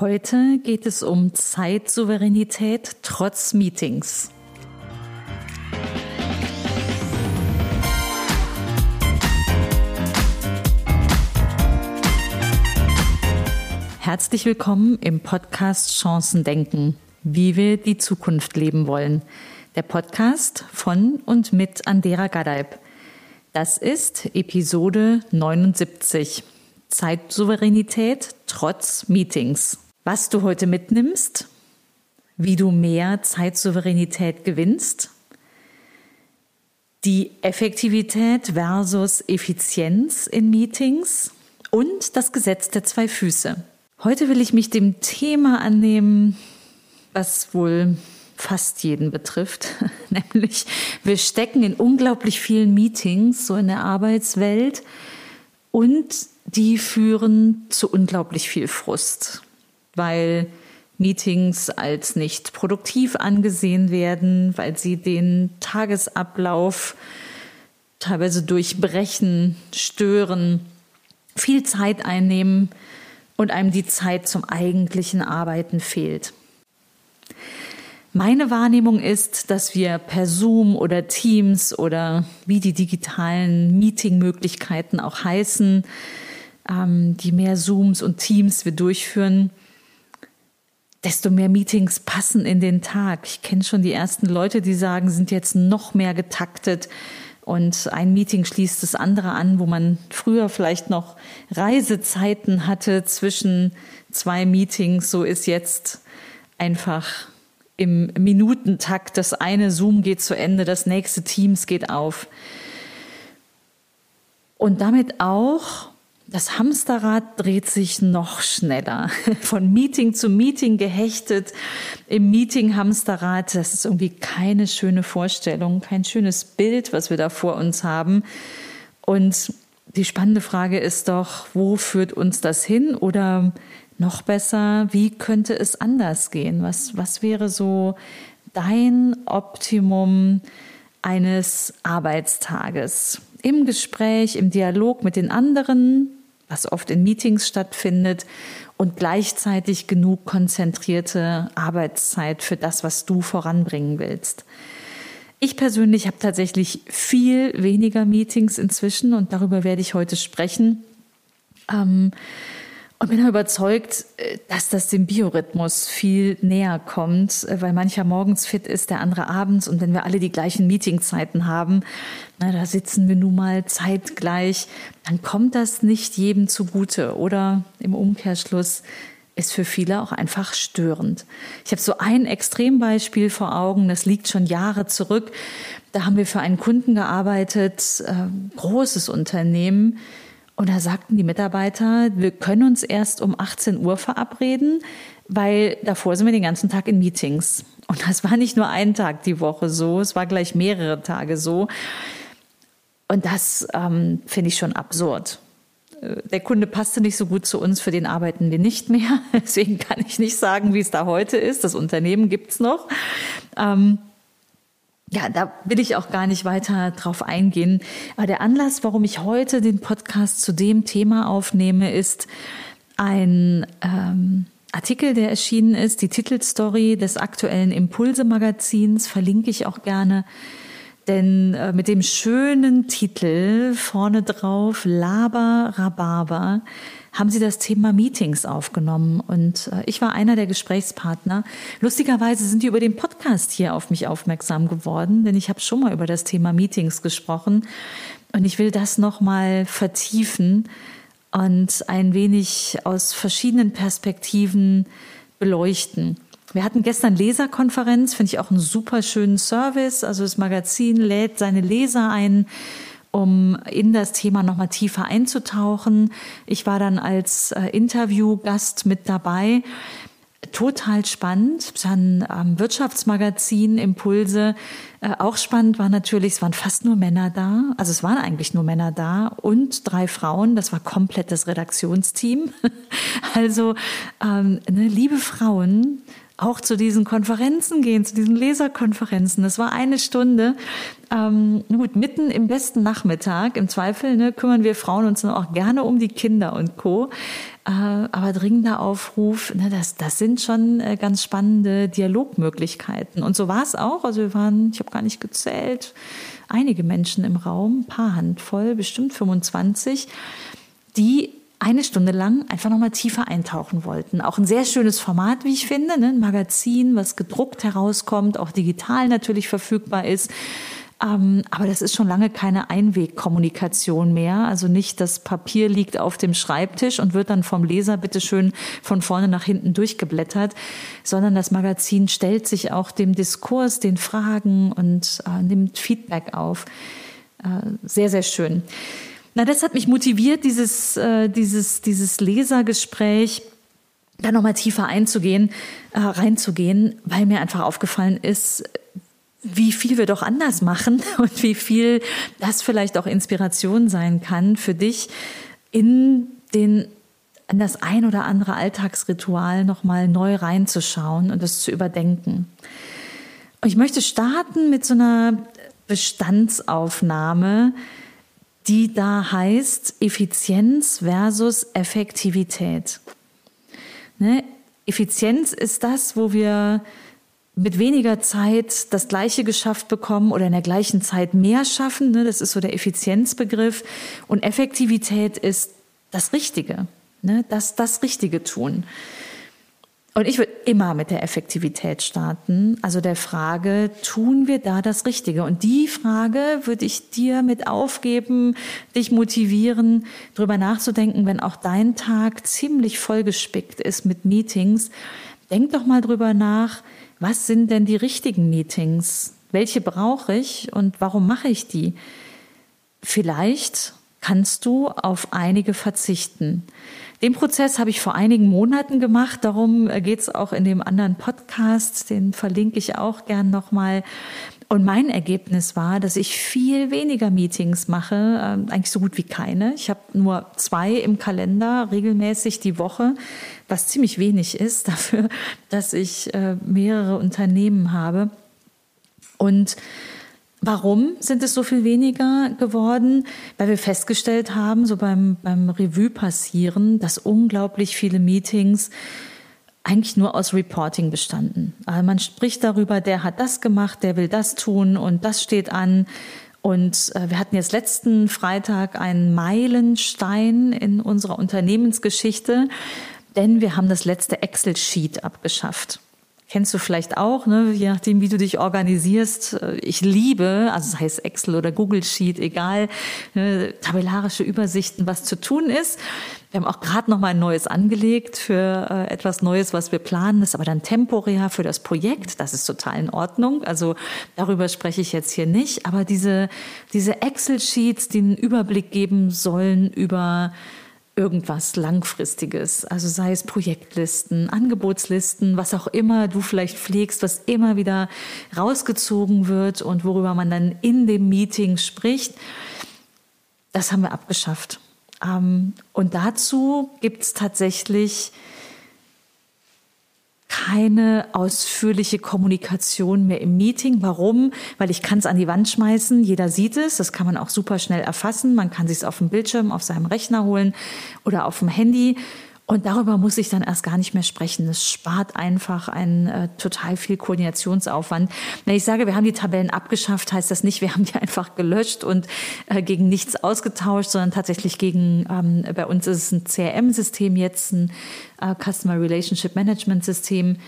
Heute geht es um Zeitsouveränität trotz Meetings. Herzlich willkommen im Podcast Chancen denken, wie wir die Zukunft leben wollen. Der Podcast von und mit Andera Gadeib. Das ist Episode 79. Zeitsouveränität trotz Meetings. Was du heute mitnimmst, wie du mehr Zeitsouveränität gewinnst, die Effektivität versus Effizienz in Meetings und das Gesetz der zwei Füße. Heute will ich mich dem Thema annehmen, was wohl fast jeden betrifft, nämlich wir stecken in unglaublich vielen Meetings so in der Arbeitswelt und die führen zu unglaublich viel Frust, weil Meetings als nicht produktiv angesehen werden, weil sie den Tagesablauf teilweise durchbrechen, stören, viel Zeit einnehmen und einem die Zeit zum eigentlichen Arbeiten fehlt. Meine Wahrnehmung ist, dass wir per Zoom oder Teams oder wie die digitalen Meetingmöglichkeiten auch heißen, ähm, die mehr Zooms und Teams wir durchführen, desto mehr Meetings passen in den Tag. Ich kenne schon die ersten Leute, die sagen, sind jetzt noch mehr getaktet und ein Meeting schließt das andere an, wo man früher vielleicht noch Reisezeiten hatte zwischen zwei Meetings. So ist jetzt einfach im Minutentakt das eine Zoom geht zu Ende, das nächste Teams geht auf. Und damit auch das Hamsterrad dreht sich noch schneller. Von Meeting zu Meeting gehechtet im Meeting-Hamsterrad. Das ist irgendwie keine schöne Vorstellung, kein schönes Bild, was wir da vor uns haben. Und die spannende Frage ist doch, wo führt uns das hin? Oder noch besser, wie könnte es anders gehen? Was, was wäre so dein Optimum eines Arbeitstages? Im Gespräch, im Dialog mit den anderen, was oft in Meetings stattfindet und gleichzeitig genug konzentrierte Arbeitszeit für das, was du voranbringen willst. Ich persönlich habe tatsächlich viel weniger Meetings inzwischen und darüber werde ich heute sprechen. Ähm, und bin überzeugt, äh, dass das dem Biorhythmus viel näher kommt, äh, weil mancher morgens fit ist, der andere abends. Und wenn wir alle die gleichen Meetingzeiten haben, na, da sitzen wir nun mal zeitgleich, dann kommt das nicht jedem zugute. Oder im Umkehrschluss ist für viele auch einfach störend. Ich habe so ein Extrembeispiel vor Augen, das liegt schon Jahre zurück. Da haben wir für einen Kunden gearbeitet, äh, großes Unternehmen und da sagten die Mitarbeiter, wir können uns erst um 18 Uhr verabreden, weil davor sind wir den ganzen Tag in Meetings. Und das war nicht nur ein Tag die Woche so, es war gleich mehrere Tage so. Und das ähm, finde ich schon absurd. Äh, der Kunde passte nicht so gut zu uns, für den arbeiten wir nicht mehr. Deswegen kann ich nicht sagen, wie es da heute ist. Das Unternehmen gibt's noch. Ähm, ja, da will ich auch gar nicht weiter drauf eingehen. Aber der Anlass, warum ich heute den Podcast zu dem Thema aufnehme, ist ein ähm, Artikel, der erschienen ist, die Titelstory des aktuellen Impulse-Magazins, verlinke ich auch gerne. Denn äh, mit dem schönen Titel vorne drauf, Laber Rhabarber, haben sie das Thema Meetings aufgenommen. Und äh, ich war einer der Gesprächspartner. Lustigerweise sind die über den Podcast hier auf mich aufmerksam geworden, denn ich habe schon mal über das Thema Meetings gesprochen. Und ich will das nochmal vertiefen und ein wenig aus verschiedenen Perspektiven beleuchten. Wir hatten gestern Leserkonferenz, finde ich auch einen super schönen Service. Also das Magazin lädt seine Leser ein, um in das Thema nochmal tiefer einzutauchen. Ich war dann als äh, Interviewgast mit dabei. Total spannend. Dann am Wirtschaftsmagazin Impulse. Äh, auch spannend war natürlich, es waren fast nur Männer da. Also es waren eigentlich nur Männer da und drei Frauen. Das war komplett das Redaktionsteam. also ähm, ne, liebe Frauen, auch zu diesen Konferenzen gehen, zu diesen Leserkonferenzen. Das war eine Stunde. Ähm, gut, mitten im besten Nachmittag, im Zweifel, ne, kümmern wir Frauen uns dann auch gerne um die Kinder und Co. Äh, aber dringender Aufruf, ne, das, das sind schon äh, ganz spannende Dialogmöglichkeiten. Und so war es auch. Also wir waren, ich habe gar nicht gezählt, einige Menschen im Raum, paar Handvoll, bestimmt 25, die eine Stunde lang einfach nochmal tiefer eintauchen wollten. Auch ein sehr schönes Format, wie ich finde, ne? ein Magazin, was gedruckt herauskommt, auch digital natürlich verfügbar ist. Ähm, aber das ist schon lange keine Einwegkommunikation mehr. Also nicht das Papier liegt auf dem Schreibtisch und wird dann vom Leser bitteschön von vorne nach hinten durchgeblättert, sondern das Magazin stellt sich auch dem Diskurs, den Fragen und äh, nimmt Feedback auf. Äh, sehr, sehr schön. Na, das hat mich motiviert, dieses, äh, dieses, dieses Lesergespräch da nochmal tiefer einzugehen, äh, reinzugehen, weil mir einfach aufgefallen ist, wie viel wir doch anders machen und wie viel das vielleicht auch Inspiration sein kann für dich in den an das ein oder andere Alltagsritual nochmal neu reinzuschauen und es zu überdenken. Und ich möchte starten mit so einer Bestandsaufnahme, die da heißt Effizienz versus Effektivität. Ne? Effizienz ist das, wo wir mit weniger Zeit das Gleiche geschafft bekommen oder in der gleichen Zeit mehr schaffen. Ne? Das ist so der Effizienzbegriff. Und Effektivität ist das Richtige, ne? das, das Richtige tun. Und ich würde immer mit der Effektivität starten, also der Frage, tun wir da das Richtige? Und die Frage würde ich dir mit aufgeben, dich motivieren, darüber nachzudenken, wenn auch dein Tag ziemlich vollgespickt ist mit Meetings. Denk doch mal drüber nach, was sind denn die richtigen Meetings? Welche brauche ich und warum mache ich die? Vielleicht kannst du auf einige verzichten. Den Prozess habe ich vor einigen Monaten gemacht. Darum geht es auch in dem anderen Podcast. Den verlinke ich auch gern nochmal. Und mein Ergebnis war, dass ich viel weniger Meetings mache, äh, eigentlich so gut wie keine. Ich habe nur zwei im Kalender regelmäßig die Woche, was ziemlich wenig ist dafür, dass ich äh, mehrere Unternehmen habe. Und Warum sind es so viel weniger geworden? Weil wir festgestellt haben, so beim, beim Revue passieren, dass unglaublich viele Meetings eigentlich nur aus Reporting bestanden. Also man spricht darüber, der hat das gemacht, der will das tun und das steht an. Und äh, wir hatten jetzt letzten Freitag einen Meilenstein in unserer Unternehmensgeschichte, denn wir haben das letzte Excel-Sheet abgeschafft. Kennst du vielleicht auch, ne? je nachdem, wie du dich organisierst. Ich liebe, also das heißt Excel oder Google Sheet, egal, ne? tabellarische Übersichten, was zu tun ist. Wir haben auch gerade noch mal ein neues angelegt für äh, etwas Neues, was wir planen. Das ist aber dann temporär für das Projekt. Das ist total in Ordnung. Also darüber spreche ich jetzt hier nicht. Aber diese, diese Excel-Sheets, die einen Überblick geben sollen über irgendwas Langfristiges, also sei es Projektlisten, Angebotslisten, was auch immer du vielleicht pflegst, was immer wieder rausgezogen wird und worüber man dann in dem Meeting spricht, das haben wir abgeschafft. Ähm, und dazu gibt es tatsächlich keine ausführliche Kommunikation mehr im Meeting. Warum? Weil ich kann es an die Wand schmeißen, jeder sieht es, das kann man auch super schnell erfassen, man kann sich es auf dem Bildschirm, auf seinem Rechner holen oder auf dem Handy. Und darüber muss ich dann erst gar nicht mehr sprechen. Es spart einfach einen äh, total viel Koordinationsaufwand. Wenn ich sage, wir haben die Tabellen abgeschafft, heißt das nicht, wir haben die einfach gelöscht und äh, gegen nichts ausgetauscht, sondern tatsächlich gegen, ähm, bei uns ist es ein CRM-System jetzt, ein äh, Customer Relationship Management System,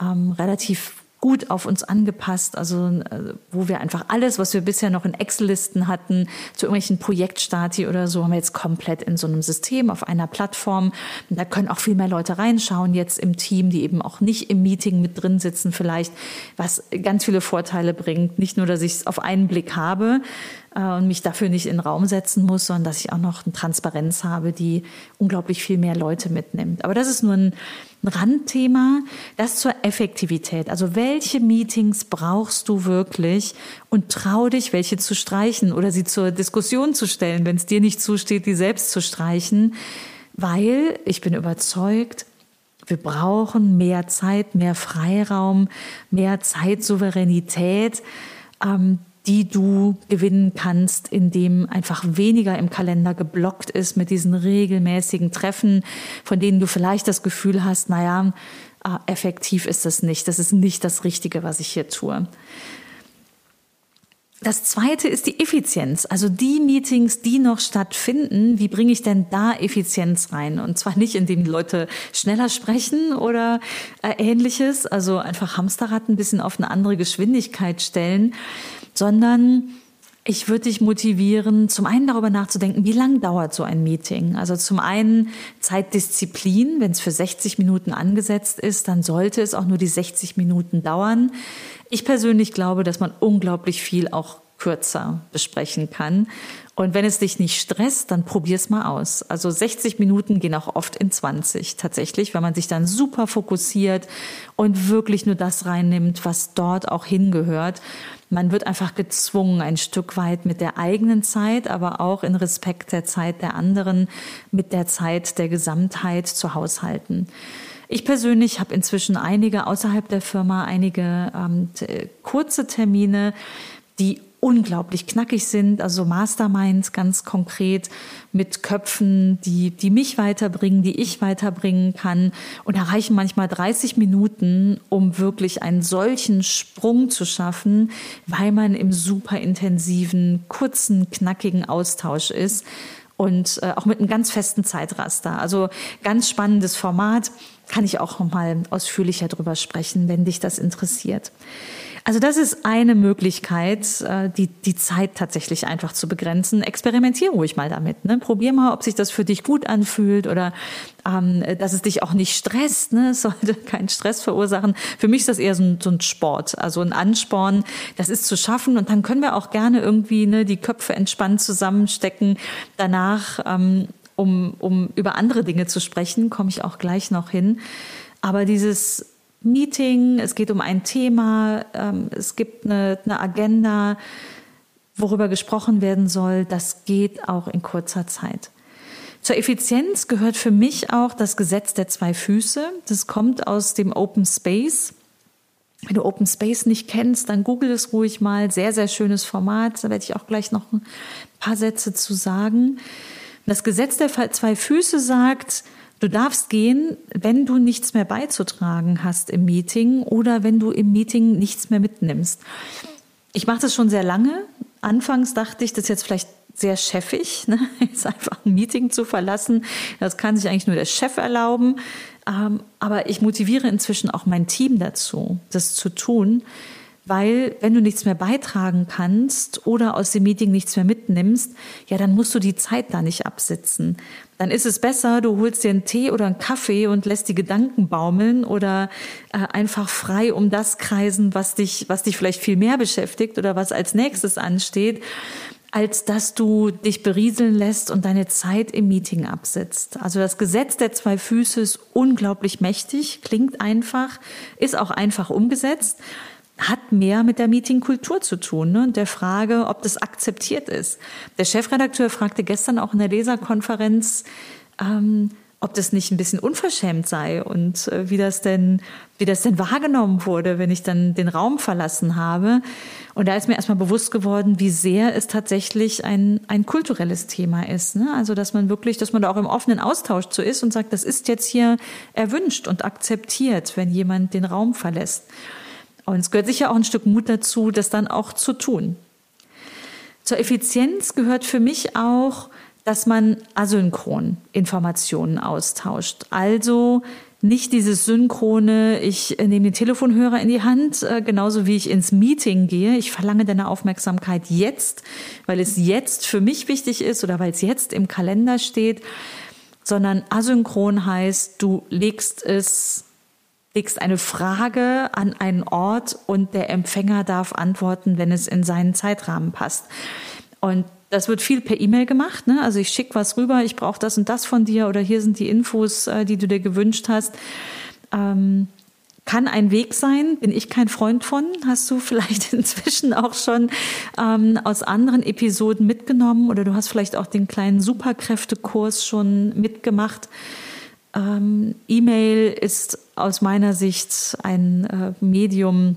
ähm, relativ gut auf uns angepasst, also äh, wo wir einfach alles, was wir bisher noch in Excel-Listen hatten, zu irgendwelchen Projektstati oder so, haben wir jetzt komplett in so einem System auf einer Plattform. Da können auch viel mehr Leute reinschauen jetzt im Team, die eben auch nicht im Meeting mit drin sitzen vielleicht, was ganz viele Vorteile bringt. Nicht nur, dass ich es auf einen Blick habe, äh, und mich dafür nicht in den Raum setzen muss, sondern dass ich auch noch eine Transparenz habe, die unglaublich viel mehr Leute mitnimmt. Aber das ist nur ein, ein Randthema. Das zur Effektivität. Also welche Meetings brauchst du wirklich und trau dich, welche zu streichen oder sie zur Diskussion zu stellen, wenn es dir nicht zusteht, die selbst zu streichen. Weil ich bin überzeugt, Wir brauchen mehr Zeit, mehr Freiraum, mehr Zeitsouveränität, ähm, die du gewinnen kannst, indem einfach weniger im Kalender geblockt ist mit diesen regelmäßigen Treffen, von denen du vielleicht das Gefühl hast, naja, äh, effektiv ist das nicht. Das ist nicht das Richtige, was ich hier tue. Das zweite ist die Effizienz. Also die Meetings, die noch stattfinden, wie bringe ich denn da Effizienz rein? Und zwar nicht, indem die Leute schneller sprechen oder äh, ähnliches, also einfach Hamsterrad ein bisschen auf eine andere Geschwindigkeit stellen, sondern ich würde dich motivieren, zum einen darüber nachzudenken, wie lang dauert so ein Meeting. Also zum einen Zeitdisziplin. Wenn es für 60 Minuten angesetzt ist, dann sollte es auch nur die 60 Minuten dauern. Ich persönlich glaube, dass man unglaublich viel auch kürzer besprechen kann. Und wenn es dich nicht stresst, dann probier's mal aus. Also 60 Minuten gehen auch oft in 20 tatsächlich, wenn man sich dann super fokussiert und wirklich nur das reinnimmt, was dort auch hingehört. Man wird einfach gezwungen, ein Stück weit mit der eigenen Zeit, aber auch in Respekt der Zeit der anderen, mit der Zeit der Gesamtheit zu haushalten. Ich persönlich habe inzwischen einige außerhalb der Firma, einige ähm, kurze Termine, die unglaublich knackig sind, also Masterminds ganz konkret mit Köpfen, die, die mich weiterbringen, die ich weiterbringen kann und erreichen manchmal 30 Minuten, um wirklich einen solchen Sprung zu schaffen, weil man im super intensiven, kurzen, knackigen Austausch ist und äh, auch mit einem ganz festen Zeitraster. Also ganz spannendes Format, kann ich auch noch mal ausführlicher drüber sprechen, wenn dich das interessiert. Also das ist eine Möglichkeit, äh, die, die Zeit tatsächlich einfach zu begrenzen. Experimentier ruhig mal damit. Ne? Probier mal, ob sich das für dich gut anfühlt oder ähm, dass es dich auch nicht stresst. Ne? Es sollte keinen Stress verursachen. Für mich ist das eher so ein, so ein Sport, also ein Ansporn. Das ist zu schaffen und dann können wir auch gerne irgendwie ne, die Köpfe entspannt zusammenstecken. Danach ähm, um, um über andere Dinge zu sprechen, komme ich auch gleich noch hin. Aber dieses Meeting, es geht um ein Thema, ähm, es gibt eine, eine Agenda, worüber gesprochen werden soll. Das geht auch in kurzer Zeit. Zur Effizienz gehört für mich auch das Gesetz der zwei Füße. Das kommt aus dem Open Space. Wenn du Open Space nicht kennst, dann google es ruhig mal. Sehr, sehr schönes Format. Da werde ich auch gleich noch ein paar Sätze zu sagen. Das Gesetz der zwei Füße sagt, Du darfst gehen, wenn du nichts mehr beizutragen hast im Meeting oder wenn du im Meeting nichts mehr mitnimmst. Ich mache das schon sehr lange. Anfangs dachte ich, das ist jetzt vielleicht sehr chefig, ne? jetzt einfach ein Meeting zu verlassen. Das kann sich eigentlich nur der Chef erlauben. Ähm, aber ich motiviere inzwischen auch mein Team dazu, das zu tun, weil wenn du nichts mehr beitragen kannst oder aus dem Meeting nichts mehr mitnimmst, ja, dann musst du die Zeit da nicht absitzen. Dann ist es besser, du holst dir einen Tee oder einen Kaffee und lässt die Gedanken baumeln oder äh, einfach frei um das kreisen, was dich, was dich vielleicht viel mehr beschäftigt oder was als nächstes ansteht, als dass du dich berieseln lässt und deine Zeit im Meeting absitzt. Also das Gesetz der zwei Füße ist unglaublich mächtig, klingt einfach, ist auch einfach umgesetzt hat mehr mit der Meetingkultur zu tun ne? und der Frage, ob das akzeptiert ist. Der Chefredakteur fragte gestern auch in der Leserkonferenz, ähm, ob das nicht ein bisschen unverschämt sei und äh, wie das denn, wie das denn wahrgenommen wurde, wenn ich dann den Raum verlassen habe. Und da ist mir erstmal bewusst geworden, wie sehr es tatsächlich ein, ein kulturelles Thema ist. Ne? Also, dass man wirklich, dass man da auch im offenen Austausch zu ist und sagt, das ist jetzt hier erwünscht und akzeptiert, wenn jemand den Raum verlässt. Und es gehört sicher auch ein Stück Mut dazu, das dann auch zu tun. Zur Effizienz gehört für mich auch, dass man asynchron Informationen austauscht. Also nicht dieses synchrone, ich nehme den Telefonhörer in die Hand, äh, genauso wie ich ins Meeting gehe. Ich verlange deine Aufmerksamkeit jetzt, weil es jetzt für mich wichtig ist oder weil es jetzt im Kalender steht, sondern asynchron heißt, du legst es legst eine Frage an einen Ort und der Empfänger darf antworten, wenn es in seinen Zeitrahmen passt. Und das wird viel per E-Mail gemacht. Ne? Also ich schicke was rüber, ich brauche das und das von dir oder hier sind die Infos, äh, die du dir gewünscht hast. Ähm, kann ein Weg sein, bin ich kein Freund von. Hast du vielleicht inzwischen auch schon ähm, aus anderen Episoden mitgenommen oder du hast vielleicht auch den kleinen Superkräftekurs schon mitgemacht Ähm, E-Mail ist aus meiner Sicht ein äh, Medium,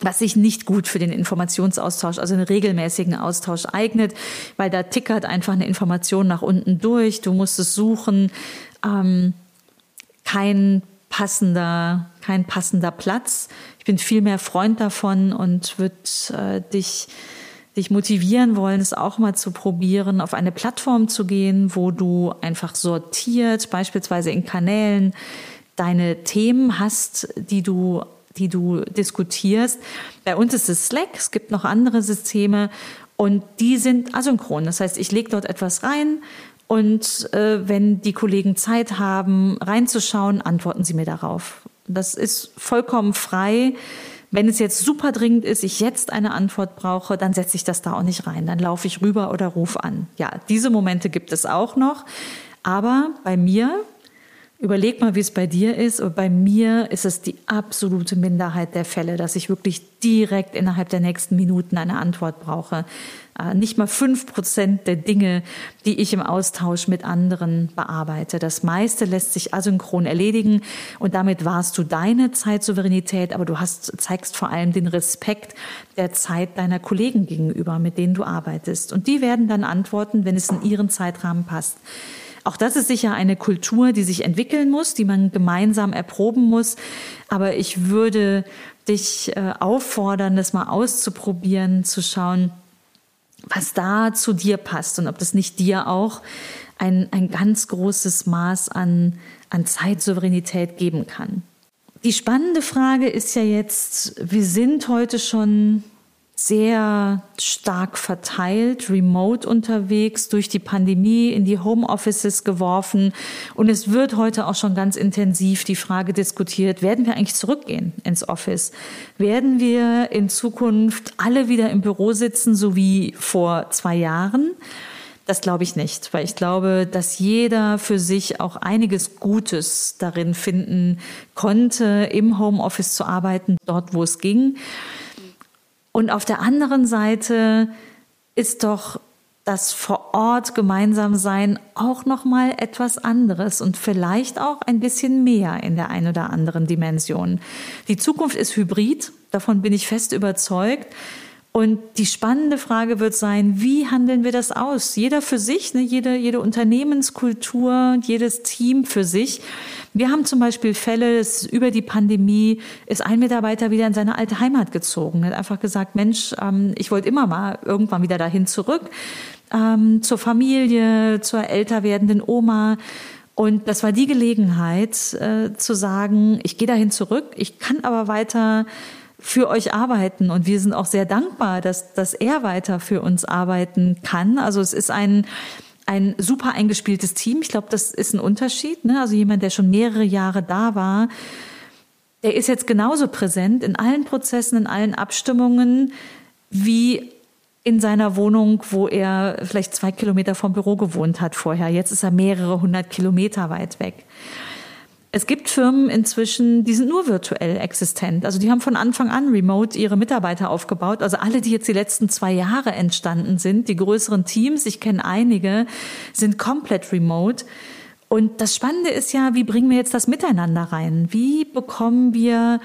was sich nicht gut für den Informationsaustausch, also einen regelmäßigen Austausch eignet, weil da tickert einfach eine Information nach unten durch. Du musst es suchen. Ähm, kein passender, kein passender Platz. Ich bin viel mehr Freund davon und würde äh, dich dich motivieren wollen, es auch mal zu probieren, auf eine Plattform zu gehen, wo du einfach sortiert, beispielsweise in Kanälen, deine Themen hast, die du die du diskutierst. Bei uns ist es Slack, es gibt noch andere Systeme und die sind asynchron. Das heißt, ich lege dort etwas rein und äh, wenn die Kollegen Zeit haben, reinzuschauen, antworten sie mir darauf. Das ist vollkommen frei. Wenn es jetzt super dringend ist, ich jetzt eine Antwort brauche, dann setze ich das da auch nicht rein. Dann laufe ich rüber oder rufe an. Ja, diese Momente gibt es auch noch. Aber bei mir, überleg mal, wie es bei dir ist. Und bei mir ist es die absolute Minderheit der Fälle, dass ich wirklich direkt innerhalb der nächsten Minuten eine Antwort brauche. Äh, nicht mal fünf Prozent der Dinge, die ich im Austausch mit anderen bearbeite. Das meiste lässt sich asynchron erledigen und damit warst du deine Zeitsouveränität, aber du hast, zeigst vor allem den Respekt der Zeit deiner Kollegen gegenüber, mit denen du arbeitest. Und die werden dann antworten, wenn es in ihren Zeitrahmen passt. Auch das ist sicher eine Kultur, die sich entwickeln muss, die man gemeinsam erproben muss. Aber ich würde dich äh, auffordern, das mal auszuprobieren, zu schauen, was da zu dir passt und ob das nicht dir auch ein, ein ganz großes Maß an, an Zeitsouveränität geben kann. Die spannende Frage ist ja jetzt, wir sind heute schon sehr stark verteilt, remote unterwegs, durch die Pandemie in die Homeoffices geworfen. Und es wird heute auch schon ganz intensiv die Frage diskutiert, werden wir eigentlich zurückgehen ins Office? Werden wir in Zukunft alle wieder im Büro sitzen, so wie vor zwei Jahren? Das glaube ich nicht, weil ich glaube, dass jeder für sich auch einiges Gutes darin finden konnte, im Homeoffice zu arbeiten, dort wo es ging. Und auf der anderen Seite ist doch das vor Ort gemeinsam sein auch noch mal etwas anderes und vielleicht auch ein bisschen mehr in der einen oder anderen Dimension. Die Zukunft ist hybrid, davon bin ich fest überzeugt. Und die spannende Frage wird sein, wie handeln wir das aus? Jeder für sich, ne? jede, jede Unternehmenskultur, jedes Team für sich. Wir haben zum Beispiel Fälle, dass über die Pandemie ist ein Mitarbeiter wieder in seine alte Heimat gezogen. Er hat einfach gesagt, Mensch, ähm, ich wollte immer mal irgendwann wieder dahin zurück, ähm, zur Familie, zur älter werdenden Oma. Und das war die Gelegenheit äh, zu sagen, ich gehe dahin zurück, ich kann aber weiter für euch arbeiten. Und wir sind auch sehr dankbar, dass, dass er weiter für uns arbeiten kann. Also es ist ein, ein super eingespieltes Team. Ich glaube, das ist ein Unterschied. Ne? Also jemand, der schon mehrere Jahre da war, der ist jetzt genauso präsent in allen Prozessen, in allen Abstimmungen wie in seiner Wohnung, wo er vielleicht zwei Kilometer vom Büro gewohnt hat vorher. Jetzt ist er mehrere hundert Kilometer weit weg. Es gibt Firmen inzwischen, die sind nur virtuell existent. Also die haben von Anfang an remote ihre Mitarbeiter aufgebaut. Also alle, die jetzt die letzten zwei Jahre entstanden sind, die größeren Teams, ich kenne einige, sind komplett remote. Und das Spannende ist ja, wie bringen wir jetzt das Miteinander rein? Wie bekommen wir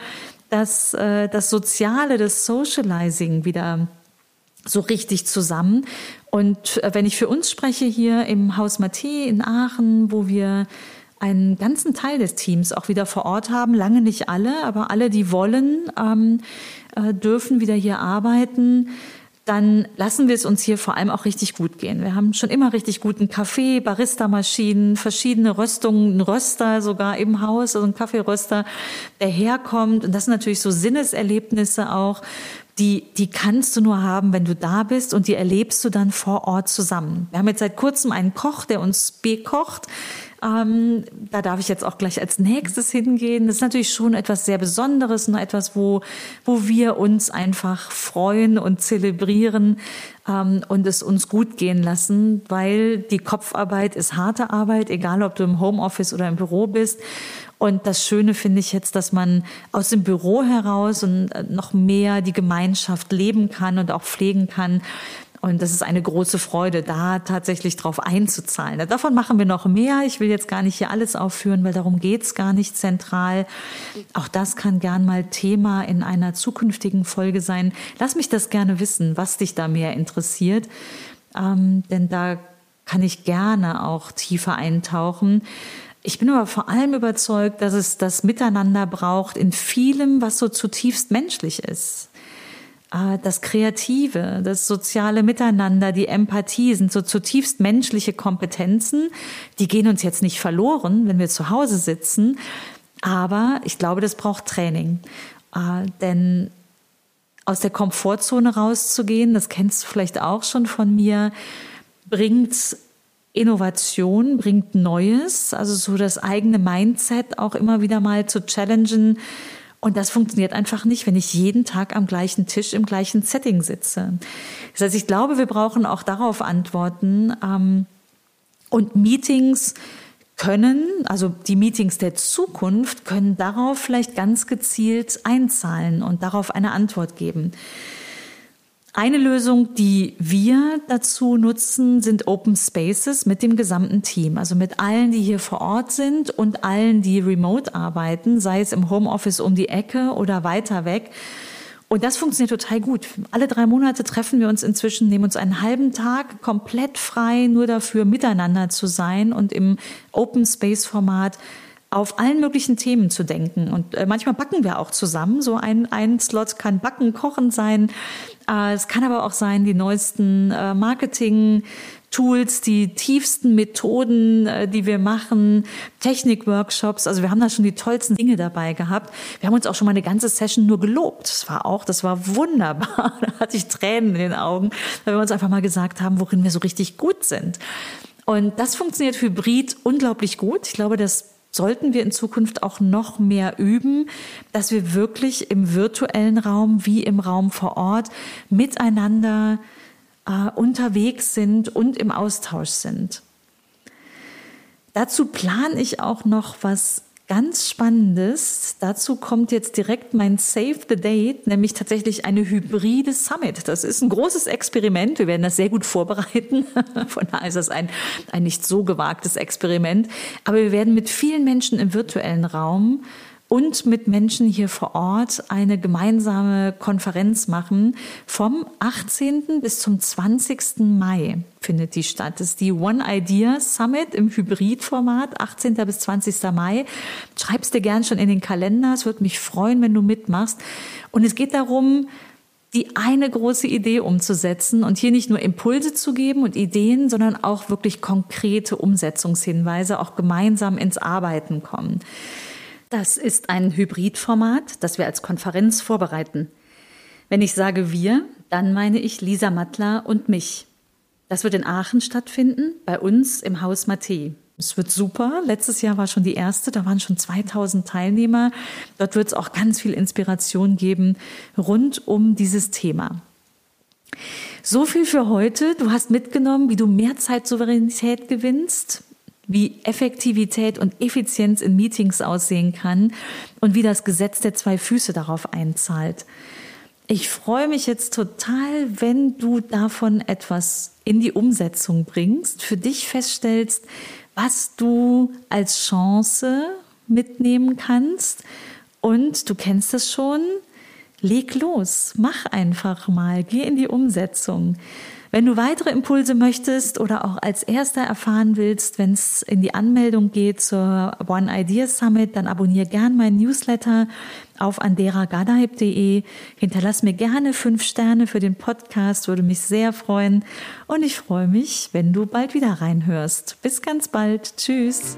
das, äh, das Soziale, das Socializing wieder so richtig zusammen? Und äh, wenn ich für uns spreche hier im Haus Mathé in Aachen, wo wir einen ganzen Teil des Teams auch wieder vor Ort haben. Lange nicht alle, aber alle, die wollen, ähm, äh, dürfen wieder hier arbeiten. Dann lassen wir es uns hier vor allem auch richtig gut gehen. Wir haben schon immer richtig guten Kaffee, Barista-Maschinen, verschiedene Röstungen, ein Röster sogar im Haus, also ein Kaffeeröster, der herkommt. Und das sind natürlich so Sinneserlebnisse auch, die, die kannst du nur haben, wenn du da bist und die erlebst du dann vor Ort zusammen. Wir haben jetzt seit kurzem einen Koch, der uns bekocht. Ähm, da darf ich jetzt auch gleich als nächstes hingehen. Das ist natürlich schon etwas sehr Besonderes, nur etwas, wo, wo wir uns einfach freuen und zelebrieren ähm, und es uns gut gehen lassen, weil die Kopfarbeit ist harte Arbeit, egal ob du im Homeoffice oder im Büro bist. Und das Schöne finde ich jetzt, dass man aus dem Büro heraus und noch mehr die Gemeinschaft leben kann und auch pflegen kann. Und das ist eine große Freude, da tatsächlich drauf einzuzahlen. Davon machen wir noch mehr. Ich will jetzt gar nicht hier alles aufführen, weil darum geht's gar nicht zentral. Auch das kann gern mal Thema in einer zukünftigen Folge sein. Lass mich das gerne wissen, was dich da mehr interessiert. Ähm, denn da kann ich gerne auch tiefer eintauchen. Ich bin aber vor allem überzeugt, dass es das Miteinander braucht in vielem, was so zutiefst menschlich ist. Ah, das Kreative, das soziale Miteinander, die Empathie sind so zutiefst menschliche Kompetenzen. Die gehen uns jetzt nicht verloren, wenn wir zu Hause sitzen. Aber ich glaube, das braucht Training. Ah, denn aus der Komfortzone rauszugehen, das kennst du vielleicht auch schon von mir, bringt Innovation, bringt Neues, also so das eigene Mindset auch immer wieder mal zu challengen und das funktioniert einfach nicht, wenn ich jeden Tag am gleichen Tisch im gleichen Setting sitze. Das heißt, ich glaube, wir brauchen auch darauf Antworten. Ähm, und Meetings können, also die Meetings der Zukunft, können darauf vielleicht ganz gezielt einzahlen und darauf eine Antwort geben. Eine Lösung, die wir dazu nutzen, sind Open Spaces mit dem gesamten Team, also mit allen, die hier vor Ort sind und allen, die remote arbeiten, sei es im Homeoffice um die Ecke oder weiter weg. Und das funktioniert total gut. Alle drei Monate treffen wir uns inzwischen, nehmen uns einen halben Tag komplett frei, nur dafür miteinander zu sein und im Open Space Format auf allen möglichen Themen zu denken. Und äh, manchmal backen wir auch zusammen. So ein, ein Slot kann Backen, Kochen sein. Äh, es kann aber auch sein, die neuesten äh, Marketing- Tools, die tiefsten Methoden, äh, die wir machen, Technikworkshops. Also wir haben da schon die tollsten Dinge dabei gehabt. Wir haben uns auch schon mal eine ganze Session nur gelobt. Das war auch, das war wunderbar. Da hatte ich Tränen in den Augen, weil wir uns einfach mal gesagt haben, worin wir so richtig gut sind. Und das funktioniert hybrid unglaublich gut. Ich glaube, das sollten wir in Zukunft auch noch mehr üben, dass wir wirklich im virtuellen Raum wie im Raum vor Ort miteinander äh, unterwegs sind und im Austausch sind. Dazu plane ich auch noch was ganz Spannendes. Dazu kommt jetzt direkt mein Save the Date, nämlich tatsächlich eine hybride Summit. Das ist ein großes Experiment. Wir werden das sehr gut vorbereiten. Von daher ist das ein, ein nicht so gewagtes Experiment. Aber wir werden mit vielen Menschen im virtuellen Raum und mit Menschen hier vor Ort eine gemeinsame Konferenz machen. Vom 18. bis zum 20. Mai findet die statt. Das ist die One Idea Summit im Hybridformat, 18. bis 20. Mai. Schreib's dir gern schon in den Kalender. Es würde mich freuen, wenn du mitmachst. Und es geht darum, die eine große Idee umzusetzen und hier nicht nur Impulse zu geben und Ideen, sondern auch wirklich konkrete Umsetzungshinweise, auch gemeinsam ins Arbeiten kommen. Das ist ein Hybridformat, das wir als Konferenz vorbereiten. Wenn ich sage wir, dann meine ich Lisa Mattler und mich. Das wird in Aachen stattfinden, bei uns im Haus Mathe. Es wird super. Letztes Jahr war schon die erste, da waren schon 2000 Teilnehmer. Dort wird es auch ganz viel Inspiration geben rund um dieses Thema. So viel für heute. Du hast mitgenommen, wie du mehr Zeitsouveränität gewinnst, wie Effektivität und Effizienz in Meetings aussehen kann und wie das Gesetz der zwei Füße darauf einzahlt. Ich freue mich jetzt total, wenn du davon etwas in die Umsetzung bringst, für dich feststellst, was du als Chance mitnehmen kannst. Und du kennst es schon, leg los, mach einfach mal, geh in die Umsetzung. Wenn du weitere Impulse möchtest oder auch als erster erfahren willst, wenn es in die Anmeldung geht zur One Idea Summit, dann abonniere gern meinen Newsletter auf anderagadaib.de. Hinterlass mir gerne fünf Sterne für den Podcast, würde mich sehr freuen. Und ich freue mich, wenn du bald wieder reinhörst. Bis ganz bald. Tschüss.